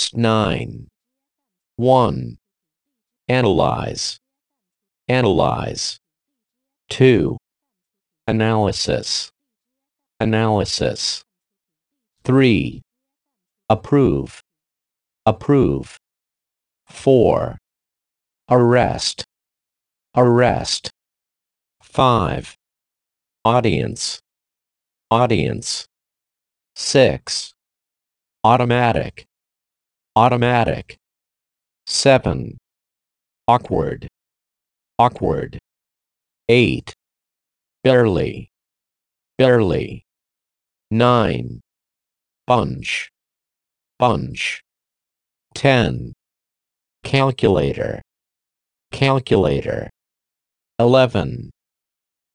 List 9. 1. Analyze. Analyze. 2. Analysis. Analysis. 3. Approve. Approve. 4. Arrest. Arrest. 5. Audience. Audience. 6. Automatic. Automatic. 7. Awkward. Awkward. 8. Barely. Barely. 9. Bunch. Bunch. 10. Calculator. Calculator. 11.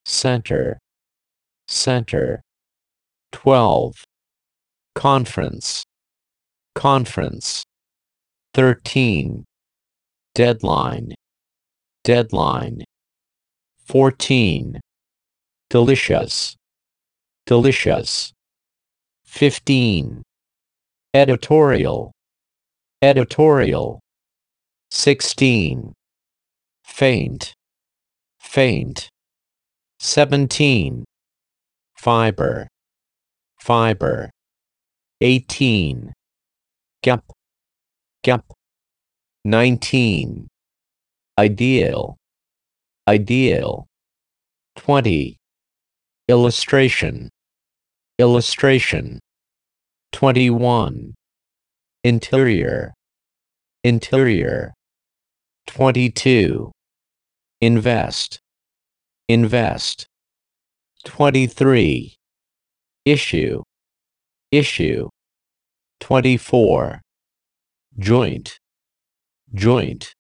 Center. Center. 12. Conference. Conference. 13. Deadline. Deadline. 14. Delicious. Delicious. 15. Editorial. Editorial. 16. Faint. Faint. 17. Fiber. Fiber. 18. Gap. Gap. 19. Ideal. Ideal. 20. Illustration. Illustration. 21. Interior. Interior. 22. Invest. Invest. 23. Issue. Issue. 24. Joint. Joint.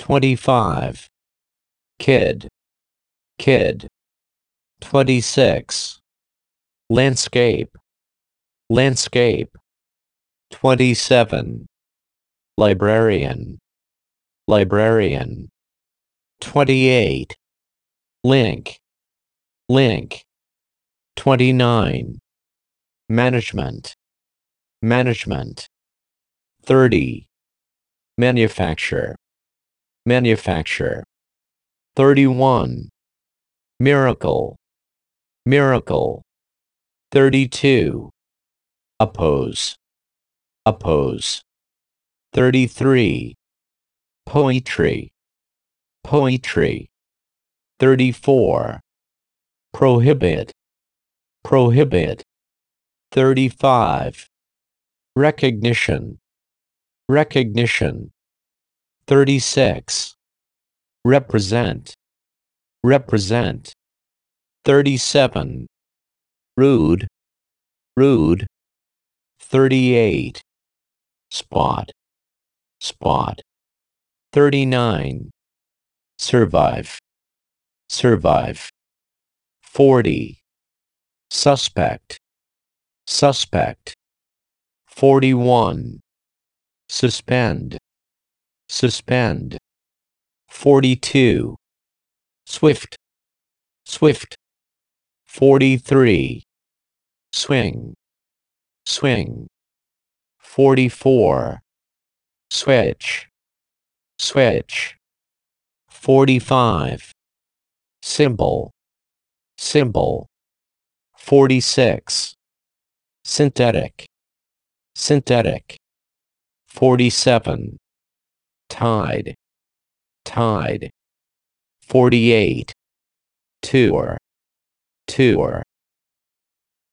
25. Kid. Kid. 26. Landscape. Landscape. 27. Librarian. Librarian. 28. Link. Link. 29. Management. Management. 30. Manufacture. Manufacture. 31. Miracle. Miracle. 32. Oppose. Oppose. 33. Poetry. Poetry. 34. Prohibit. Prohibit. 35. Recognition. Recognition. 36. Represent. Represent. 37. Rude. Rude. 38. Spot. Spot. 39. Survive. Survive. 40. Suspect. Suspect. 41. Suspend. Suspend. 42. Swift. Swift. 43. Swing. Swing. 44. Switch. Switch. 45. Symbol. Symbol. 46. Synthetic. Synthetic. 47. Tide. Tide. 48. Tour. Tour.